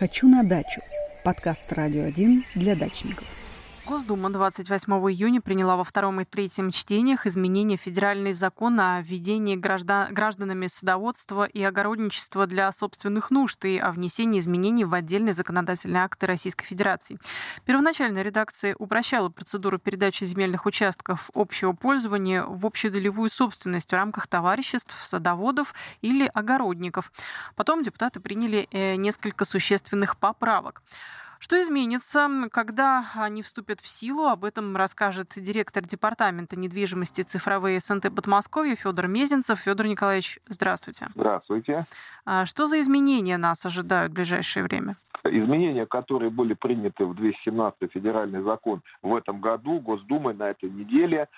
«Хочу на дачу» – подкаст «Радио 1» для дачников. Госдума 28 июня приняла во втором и третьем чтениях изменения в федеральный закон о введении граждан, гражданами садоводства и огородничества для собственных нужд и о внесении изменений в отдельные законодательные акты Российской Федерации. Первоначальная редакция упрощала процедуру передачи земельных участков общего пользования в общедолевую собственность в рамках товариществ, садоводов или огородников. Потом депутаты приняли э, несколько существенных поправок. Что изменится, когда они вступят в силу? Об этом расскажет директор департамента недвижимости цифровые СНТ Подмосковья Федор Мезенцев. Федор Николаевич, здравствуйте. Здравствуйте. А что за изменения нас ожидают в ближайшее время? Изменения, которые были приняты в 217 федеральный закон в этом году, Госдумой на этой неделе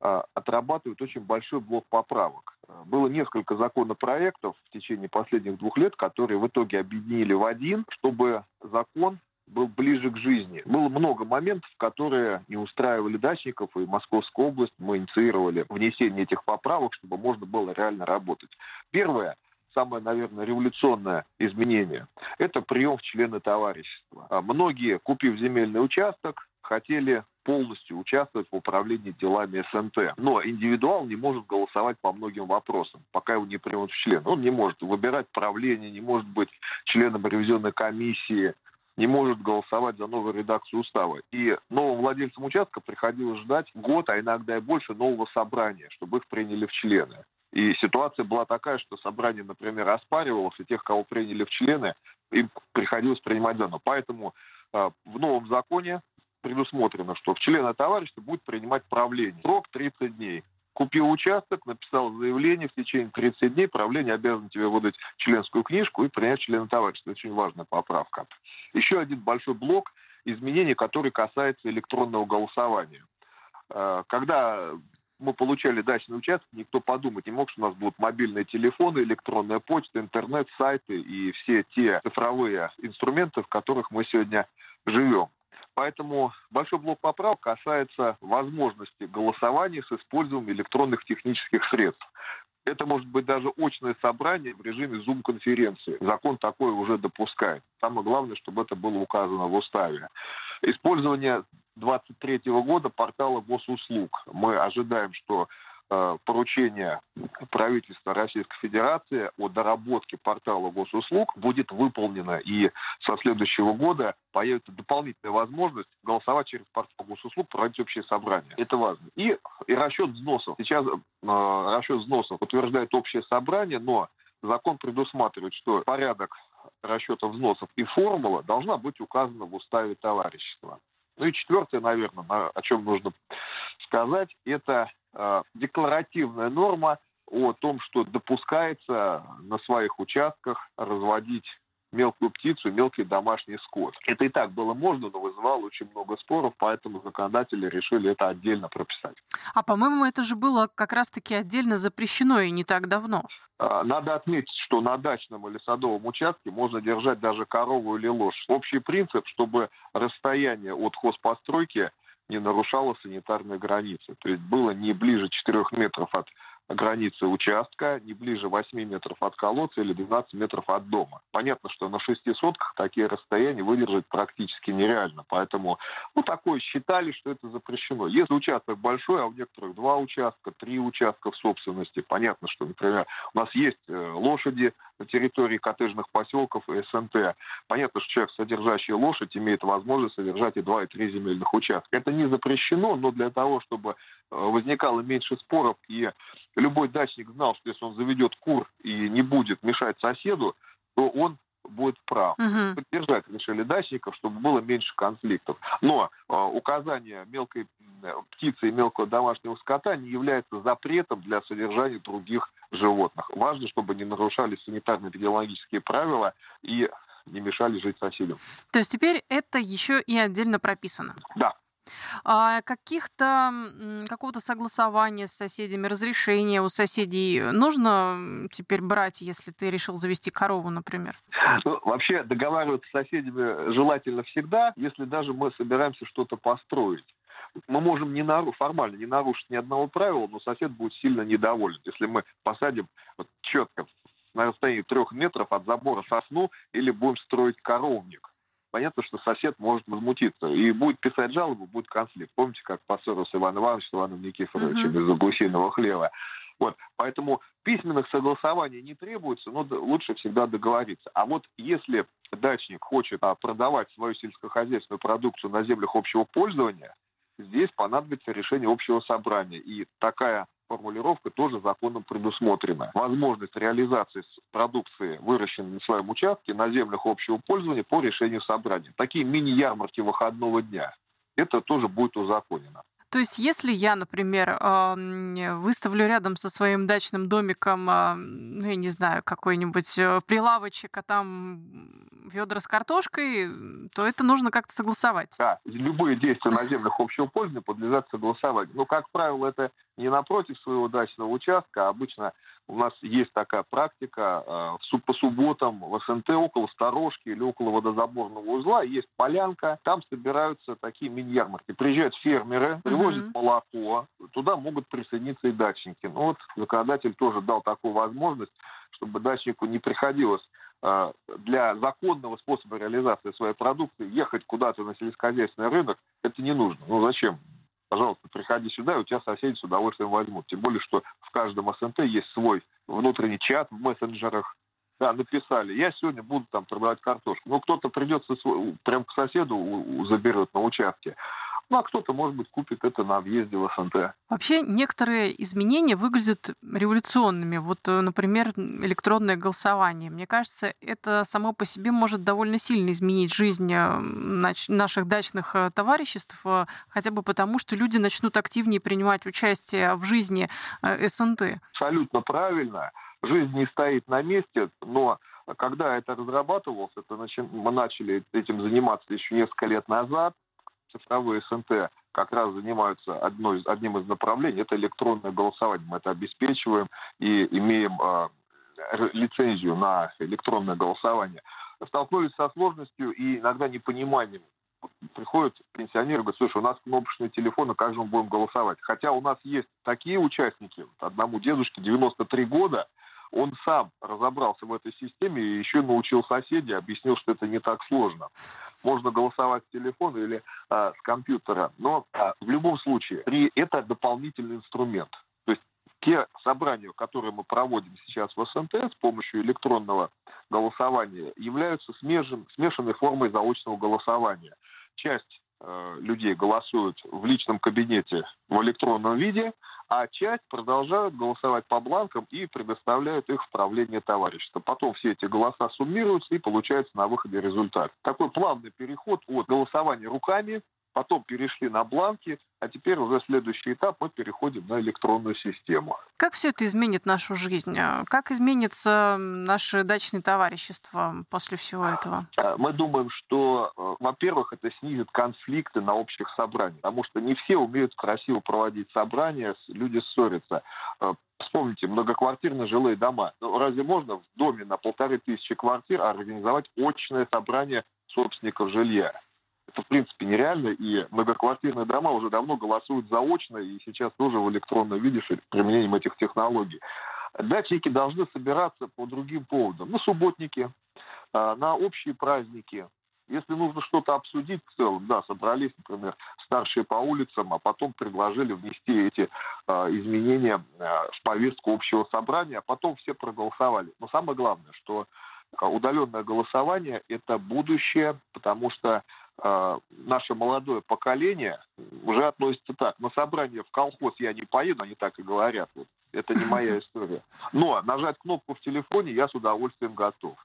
а, отрабатывают очень большой блок поправок. Было несколько законопроектов в течение последних двух лет, которые в итоге объединили в один, чтобы закон был ближе к жизни. Было много моментов, которые не устраивали дачников, и Московская область мы инициировали внесение этих поправок, чтобы можно было реально работать. Первое, самое, наверное, революционное изменение – это прием в члены товарищества. А многие, купив земельный участок, хотели полностью участвовать в управлении делами СНТ. Но индивидуал не может голосовать по многим вопросам, пока его не примут в член. Он не может выбирать правление, не может быть членом ревизионной комиссии, не может голосовать за новую редакцию устава. И новым владельцам участка приходилось ждать год, а иногда и больше нового собрания, чтобы их приняли в члены. И ситуация была такая, что собрание, например, оспаривалось, и тех, кого приняли в члены, им приходилось принимать заново. Поэтому э, в новом законе предусмотрено, что в члены товарищества будет принимать правление. Срок 30 дней. Купил участок, написал заявление, в течение 30 дней правление обязано тебе выдать членскую книжку и принять члена товарищества. Это очень важная поправка. Еще один большой блок изменений, который касается электронного голосования. Э, когда мы получали дачный участок, никто подумать не мог, что у нас будут мобильные телефоны, электронная почта, интернет, сайты и все те цифровые инструменты, в которых мы сегодня живем. Поэтому большой блок поправок касается возможности голосования с использованием электронных технических средств. Это может быть даже очное собрание в режиме Zoom-конференции. Закон такое уже допускает. Самое главное, чтобы это было указано в уставе. Использование 2023 года портала госуслуг. Мы ожидаем, что поручение правительства Российской Федерации о доработке портала госуслуг будет выполнено, и со следующего года появится дополнительная возможность голосовать через портал госуслуг, проводить общее собрание. Это важно. И, и расчет взносов. Сейчас э, расчет взносов утверждает общее собрание, но закон предусматривает, что порядок расчета взносов и формула должна быть указана в уставе товарищества. Ну и четвертое, наверное, о чем нужно сказать, это э, декларативная норма о том, что допускается на своих участках разводить мелкую птицу, мелкий домашний скот. Это и так было можно, но вызывало очень много споров, поэтому законодатели решили это отдельно прописать. А по-моему, это же было как раз-таки отдельно запрещено и не так давно. А, надо отметить, что на дачном или садовом участке можно держать даже корову или лошадь. Общий принцип, чтобы расстояние от хозпостройки не нарушало санитарные границы. То есть было не ближе 4 метров от границы участка, не ближе 8 метров от колодца или 12 метров от дома. Понятно, что на шести сотках такие расстояния выдержать практически нереально. Поэтому, ну, такое считали, что это запрещено. Если участок большой, а у некоторых два участка, три участка в собственности, понятно, что, например, у нас есть э, лошади на территории коттеджных поселков и СНТ. Понятно, что человек, содержащий лошадь, имеет возможность содержать и два, и три земельных участка. Это не запрещено, но для того, чтобы э, возникало меньше споров и любой дачник знал, что если он заведет кур и не будет мешать соседу, то он будет прав. Угу. Поддержать решили дачников, чтобы было меньше конфликтов. Но э, указание мелкой птицы и мелкого домашнего скота не является запретом для содержания других животных. Важно, чтобы не нарушались санитарно-эпидемиологические правила и не мешали жить соседям. То есть теперь это еще и отдельно прописано? Да. А каких-то какого-то согласования с соседями, разрешения у соседей нужно теперь брать, если ты решил завести корову, например? Ну, вообще договариваться с соседями желательно всегда, если даже мы собираемся что-то построить мы можем не нару... формально не нарушить ни одного правила, но сосед будет сильно недоволен, если мы посадим вот четко на расстоянии трех метров от забора сосну или будем строить коровник. Понятно, что сосед может возмутиться и будет писать жалобу, будет конфликт. Помните, как поссорился Иван Иванович с Иваном Никифоровичем uh-huh. из-за гусиного хлева? Вот, поэтому письменных согласований не требуется, но лучше всегда договориться. А вот если дачник хочет а, продавать свою сельскохозяйственную продукцию на землях общего пользования, здесь понадобится решение общего собрания. И такая формулировка тоже законом предусмотрена. Возможность реализации продукции, выращенной на своем участке, на землях общего пользования по решению собрания. Такие мини-ярмарки выходного дня. Это тоже будет узаконено. То есть, если я, например, выставлю рядом со своим дачным домиком, а, ну, я не знаю, какой-нибудь э, прилавочек, а там ведра с картошкой, то это нужно как-то согласовать. Да, любые действия на землях общего пользования подлежат согласованию. Но, как правило, это не напротив своего дачного участка, а обычно у нас есть такая практика э, по субботам в СНТ около сторожки или около водозаборного узла есть полянка, там собираются такие мини-ярмарки. Приезжают фермеры, привозят uh-huh. молоко, туда могут присоединиться и дачники. Ну вот законодатель тоже дал такую возможность, чтобы дачнику не приходилось для законного способа реализации своей продукции ехать куда-то на сельскохозяйственный рынок, это не нужно. Ну зачем? пожалуйста, приходи сюда, и у тебя соседи с удовольствием возьмут. Тем более, что в каждом СНТ есть свой внутренний чат в мессенджерах. Да, написали, я сегодня буду там продавать картошку. Ну, кто-то придется прям к соседу заберет на участке. Ну, а кто-то, может быть, купит это на въезде в СНТ. Вообще, некоторые изменения выглядят революционными. Вот, э, например, электронное голосование. Мне кажется, это само по себе может довольно сильно изменить жизнь э, наших дачных э, товариществ, хотя бы потому, что люди начнут активнее принимать участие в жизни СНТ. Абсолютно правильно. Жизнь не стоит на месте, но когда это разрабатывалось, это мы начали этим заниматься еще несколько лет назад, цифровые СНТ как раз занимаются одной, одним из направлений, это электронное голосование. Мы это обеспечиваем и имеем э, лицензию на электронное голосование. Столкнулись со сложностью и иногда непониманием. Приходят пенсионеры, говорят, слушай, у нас кнопочные телефоны, как же будем голосовать? Хотя у нас есть такие участники, одному дедушке 93 года, он сам разобрался в этой системе и еще научил соседей, объяснил, что это не так сложно. Можно голосовать с телефона или а, с компьютера, но а, в любом случае это дополнительный инструмент. То есть те собрания, которые мы проводим сейчас в СНТ с помощью электронного голосования, являются смежен, смешанной формой заочного голосования. Часть э, людей голосуют в личном кабинете в электронном виде, а часть продолжают голосовать по бланкам и предоставляют их в правление товарищества. Потом все эти голоса суммируются и получается на выходе результат. Такой плавный переход от голосования руками потом перешли на бланки, а теперь уже следующий этап мы переходим на электронную систему. Как все это изменит нашу жизнь? А как изменится наше дачное товарищество после всего этого? А, мы думаем, что, э, во-первых, это снизит конфликты на общих собраниях, потому что не все умеют красиво проводить собрания, люди ссорятся. Э, вспомните, многоквартирные жилые дома. Ну, разве можно в доме на полторы тысячи квартир организовать очное собрание собственников жилья? Это в принципе нереально, и многоквартирные дома уже давно голосуют заочно, и сейчас тоже в электронном виде с применением этих технологий. Дачники должны собираться по другим поводам. На субботники, а, на общие праздники. Если нужно что-то обсудить в целом, да, собрались, например, старшие по улицам, а потом предложили внести эти э, изменения э, в повестку общего собрания, а потом все проголосовали. Но самое главное, что удаленное голосование – это будущее, потому что наше молодое поколение уже относится так. На собрание в колхоз я не поеду, они так и говорят. Вот. Это не моя история. Но нажать кнопку в телефоне я с удовольствием готов.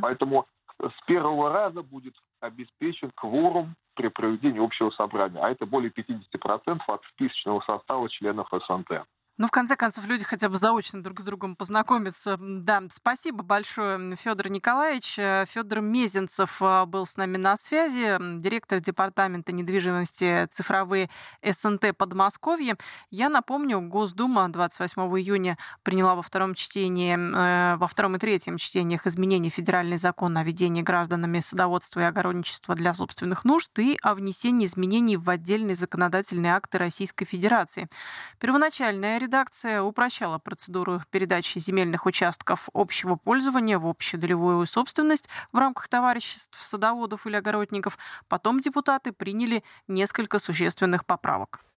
Поэтому с первого раза будет обеспечен кворум при проведении общего собрания, а это более 50% от списочного состава членов СНТ. Ну, в конце концов, люди хотя бы заочно друг с другом познакомятся. Да, спасибо большое, Федор Николаевич. Э, Федор Мезенцев э, был с нами на связи, директор департамента недвижимости цифровые СНТ Подмосковье. Я напомню, Госдума 28 июня приняла во втором чтении, э, во втором и третьем чтениях изменений федеральный закон о ведении гражданами садоводства и огородничества для собственных нужд и о внесении изменений в отдельные законодательные акты Российской Федерации. Первоначальная редакция упрощала процедуру передачи земельных участков общего пользования в общедолевую собственность в рамках товариществ садоводов или огородников. Потом депутаты приняли несколько существенных поправок.